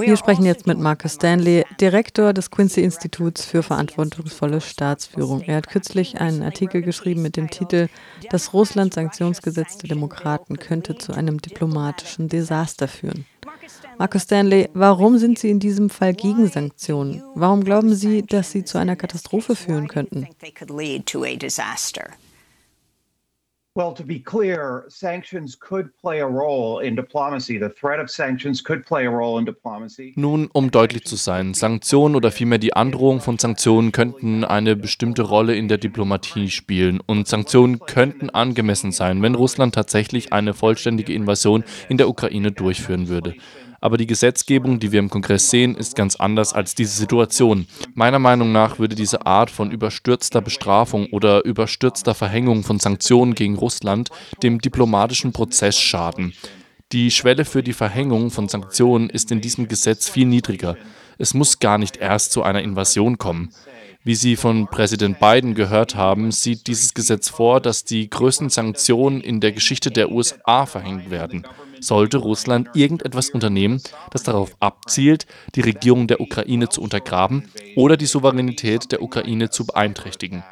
Wir sprechen jetzt mit Marcus Stanley, Direktor des Quincy Instituts für verantwortungsvolle Staatsführung. Er hat kürzlich einen Artikel geschrieben mit dem Titel Das Russland-Sanktionsgesetz der Demokraten könnte zu einem diplomatischen Desaster führen. Marcus Stanley, warum sind Sie in diesem Fall gegen Sanktionen? Warum glauben Sie, dass sie zu einer Katastrophe führen könnten? Well, to be clear, sanctions could play a role in diplomacy. The threat of sanctions could play a role in diplomacy. Nun, um deutlich zu sein, Sanktionen oder vielmehr die Androhung von Sanktionen könnten eine bestimmte Rolle in der Diplomatie spielen. Und Sanktionen könnten angemessen sein, wenn Russland tatsächlich eine vollständige Invasion in der Ukraine durchführen würde. Aber die Gesetzgebung, die wir im Kongress sehen, ist ganz anders als diese Situation. Meiner Meinung nach würde diese Art von überstürzter Bestrafung oder überstürzter Verhängung von Sanktionen gegen Russland dem diplomatischen Prozess schaden. Die Schwelle für die Verhängung von Sanktionen ist in diesem Gesetz viel niedriger. Es muss gar nicht erst zu einer Invasion kommen. Wie Sie von Präsident Biden gehört haben, sieht dieses Gesetz vor, dass die größten Sanktionen in der Geschichte der USA verhängt werden sollte Russland irgendetwas unternehmen, das darauf abzielt, die Regierung der Ukraine zu untergraben oder die Souveränität der Ukraine zu beeinträchtigen.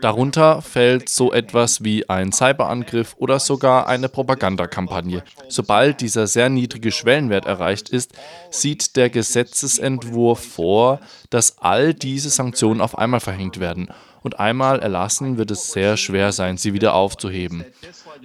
Darunter fällt so etwas wie ein Cyberangriff oder sogar eine Propagandakampagne. Sobald dieser sehr niedrige Schwellenwert erreicht ist, sieht der Gesetzesentwurf vor, dass all diese Sanktionen auf einmal verhängt werden und einmal erlassen, wird es sehr schwer sein, sie wieder aufzuheben.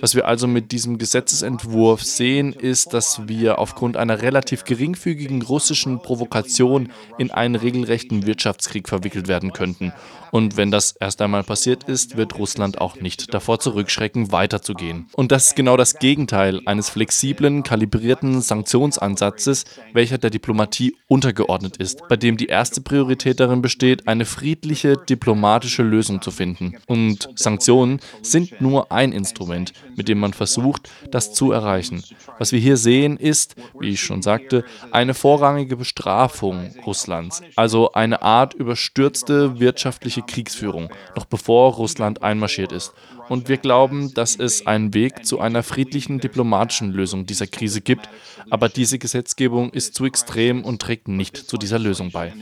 Was wir also mit diesem Gesetzesentwurf sehen, ist, dass wir aufgrund einer relativ geringfügigen russischen Provokation in einen regelrechten Wirtschaftskrieg verwickelt werden könnten. Und wenn das erst einmal passiert ist, wird Russland auch nicht davor zurückschrecken, weiterzugehen. Und das ist genau das Gegenteil eines flexiblen, kalibrierten Sanktionsansatzes, welcher der Diplomatie untergeordnet ist, bei dem die erste Priorität darin besteht, eine friedliche diplomatische Lösung zu finden. Und Sanktionen sind nur ein Instrument, mit dem man versucht, das zu erreichen. Was wir hier sehen, ist, wie ich schon sagte, eine vorrangige Bestrafung Russlands, also eine Art überstürzte wirtschaftliche Kriegsführung, noch bevor Russland einmarschiert ist. Und wir glauben, dass es einen Weg zu einer friedlichen diplomatischen Lösung dieser Krise gibt, aber diese Gesetzgebung ist zu extrem und trägt nicht zu dieser Lösung bei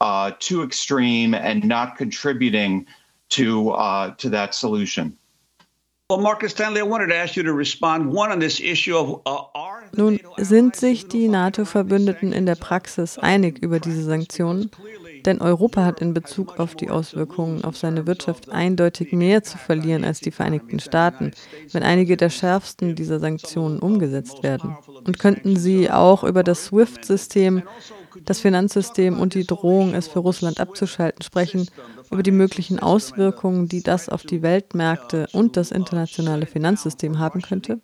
uh, too extreme and not contributing to uh, to that solution. Well, Marcus Stanley, I wanted to ask you to respond one on this issue of uh, Nun sind sich die NATO-Verbündeten in der Praxis einig über diese Sanktionen, denn Europa hat in Bezug auf die Auswirkungen auf seine Wirtschaft eindeutig mehr zu verlieren als die Vereinigten Staaten, wenn einige der schärfsten dieser Sanktionen umgesetzt werden. Und könnten Sie auch über das SWIFT-System das Finanzsystem und die Drohung, es für Russland abzuschalten, sprechen, über die möglichen Auswirkungen, die das auf die Weltmärkte und das internationale Finanzsystem haben könnte?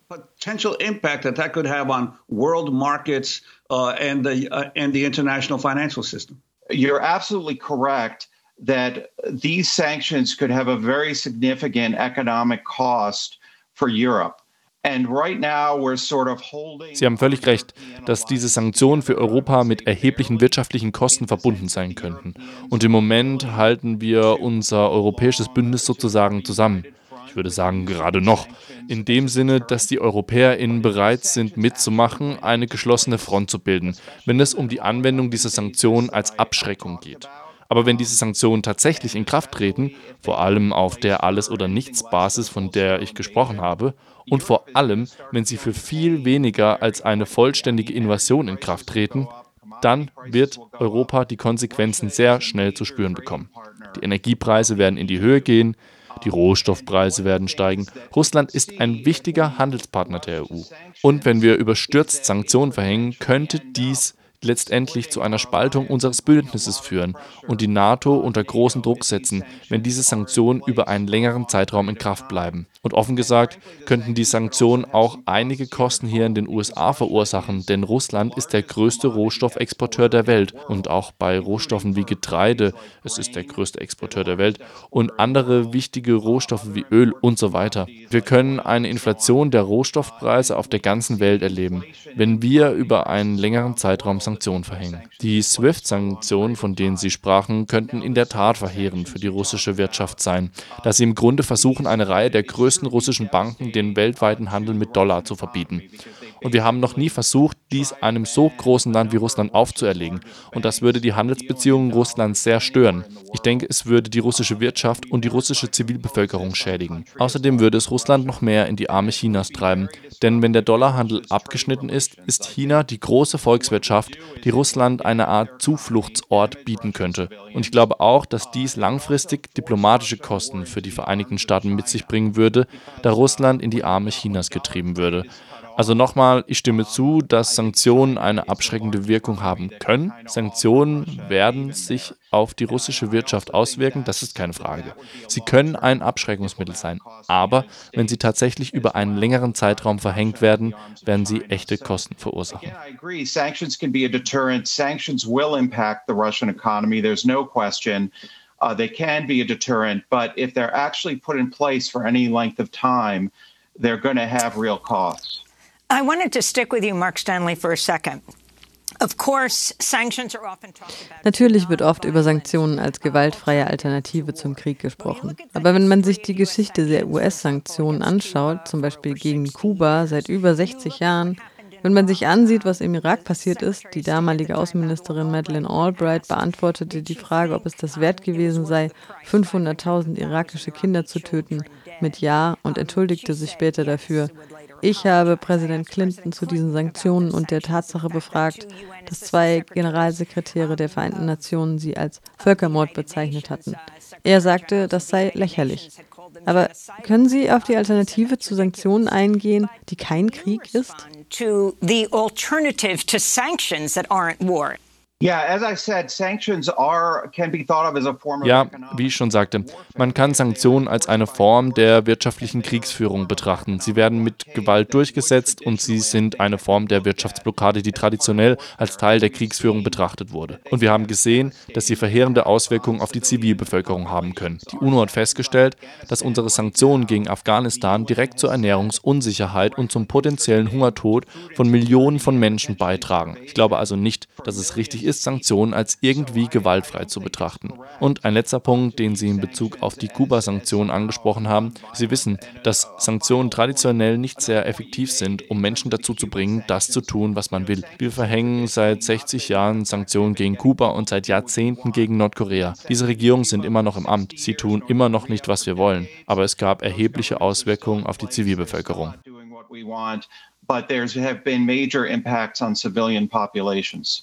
Uh, and the uh, and the international financial system. You're absolutely correct that these sanctions could have a very significant economic cost for Europe. Sie haben völlig recht, dass diese Sanktionen für Europa mit erheblichen wirtschaftlichen Kosten verbunden sein könnten. Und im Moment halten wir unser europäisches Bündnis sozusagen zusammen. Ich würde sagen, gerade noch. In dem Sinne, dass die EuropäerInnen bereit sind, mitzumachen, eine geschlossene Front zu bilden, wenn es um die Anwendung dieser Sanktionen als Abschreckung geht. Aber wenn diese Sanktionen tatsächlich in Kraft treten, vor allem auf der Alles- oder Nichts-Basis, von der ich gesprochen habe, und vor allem, wenn sie für viel weniger als eine vollständige Invasion in Kraft treten, dann wird Europa die Konsequenzen sehr schnell zu spüren bekommen. Die Energiepreise werden in die Höhe gehen, die Rohstoffpreise werden steigen. Russland ist ein wichtiger Handelspartner der EU. Und wenn wir überstürzt Sanktionen verhängen, könnte dies letztendlich zu einer Spaltung unseres Bündnisses führen und die NATO unter großen Druck setzen, wenn diese Sanktionen über einen längeren Zeitraum in Kraft bleiben. Und offen gesagt könnten die Sanktionen auch einige Kosten hier in den USA verursachen, denn Russland ist der größte Rohstoffexporteur der Welt und auch bei Rohstoffen wie Getreide, es ist der größte Exporteur der Welt und andere wichtige Rohstoffe wie Öl und so weiter. Wir können eine Inflation der Rohstoffpreise auf der ganzen Welt erleben, wenn wir über einen längeren Zeitraum Sanktionen Sanktionen verhängen. Die SWIFT-Sanktionen, von denen Sie sprachen, könnten in der Tat verheerend für die russische Wirtschaft sein, da sie im Grunde versuchen, eine Reihe der größten russischen Banken den weltweiten Handel mit Dollar zu verbieten. Und wir haben noch nie versucht, dies einem so großen Land wie Russland aufzuerlegen. Und das würde die Handelsbeziehungen Russlands sehr stören. Ich denke, es würde die russische Wirtschaft und die russische Zivilbevölkerung schädigen. Außerdem würde es Russland noch mehr in die Arme Chinas treiben. Denn wenn der Dollarhandel abgeschnitten ist, ist China die große Volkswirtschaft, die Russland eine Art Zufluchtsort bieten könnte. Und ich glaube auch, dass dies langfristig diplomatische Kosten für die Vereinigten Staaten mit sich bringen würde, da Russland in die Arme Chinas getrieben würde. Also nochmal, ich stimme zu, dass Sanktionen eine abschreckende Wirkung haben können. Sanktionen werden sich auf die russische Wirtschaft auswirken, das ist keine Frage. Sie können ein Abschreckungsmittel sein, aber wenn sie tatsächlich über einen längeren Zeitraum verhängt werden, werden sie echte Kosten verursachen. Sanctions can be a deterrent. Sanctions will impact the Russian economy. There's no question. Uh, they can be a deterrent, but if they're actually put in place for any length of time, they're going to have real costs. I wanted to stick with you, Mark Stanley, for a second. Natürlich wird oft über Sanktionen als gewaltfreie Alternative zum Krieg gesprochen. Aber wenn man sich die Geschichte der US-Sanktionen anschaut, zum Beispiel gegen Kuba seit über 60 Jahren, wenn man sich ansieht, was im Irak passiert ist, die damalige Außenministerin Madeleine Albright beantwortete die Frage, ob es das wert gewesen sei, 500.000 irakische Kinder zu töten, mit Ja und entschuldigte sich später dafür. Ich habe Präsident Clinton zu diesen Sanktionen und der Tatsache befragt, dass zwei Generalsekretäre der Vereinten Nationen sie als Völkermord bezeichnet hatten. Er sagte, das sei lächerlich. Aber können Sie auf die Alternative zu Sanktionen eingehen, die kein Krieg ist? Ja, wie ich schon sagte, man kann Sanktionen als eine Form der wirtschaftlichen Kriegsführung betrachten. Sie werden mit Gewalt durchgesetzt und sie sind eine Form der Wirtschaftsblockade, die traditionell als Teil der Kriegsführung betrachtet wurde. Und wir haben gesehen, dass sie verheerende Auswirkungen auf die Zivilbevölkerung haben können. Die UNO hat festgestellt, dass unsere Sanktionen gegen Afghanistan direkt zur Ernährungsunsicherheit und zum potenziellen Hungertod von Millionen von Menschen beitragen. Ich glaube also nicht, dass es richtig ist, ist, Sanktionen als irgendwie gewaltfrei zu betrachten. Und ein letzter Punkt, den Sie in Bezug auf die Kuba-Sanktionen angesprochen haben. Sie wissen, dass Sanktionen traditionell nicht sehr effektiv sind, um Menschen dazu zu bringen, das zu tun, was man will. Wir verhängen seit 60 Jahren Sanktionen gegen Kuba und seit Jahrzehnten gegen Nordkorea. Diese Regierungen sind immer noch im Amt. Sie tun immer noch nicht, was wir wollen. Aber es gab erhebliche Auswirkungen auf die Zivilbevölkerung. but there have been major impacts on civilian populations.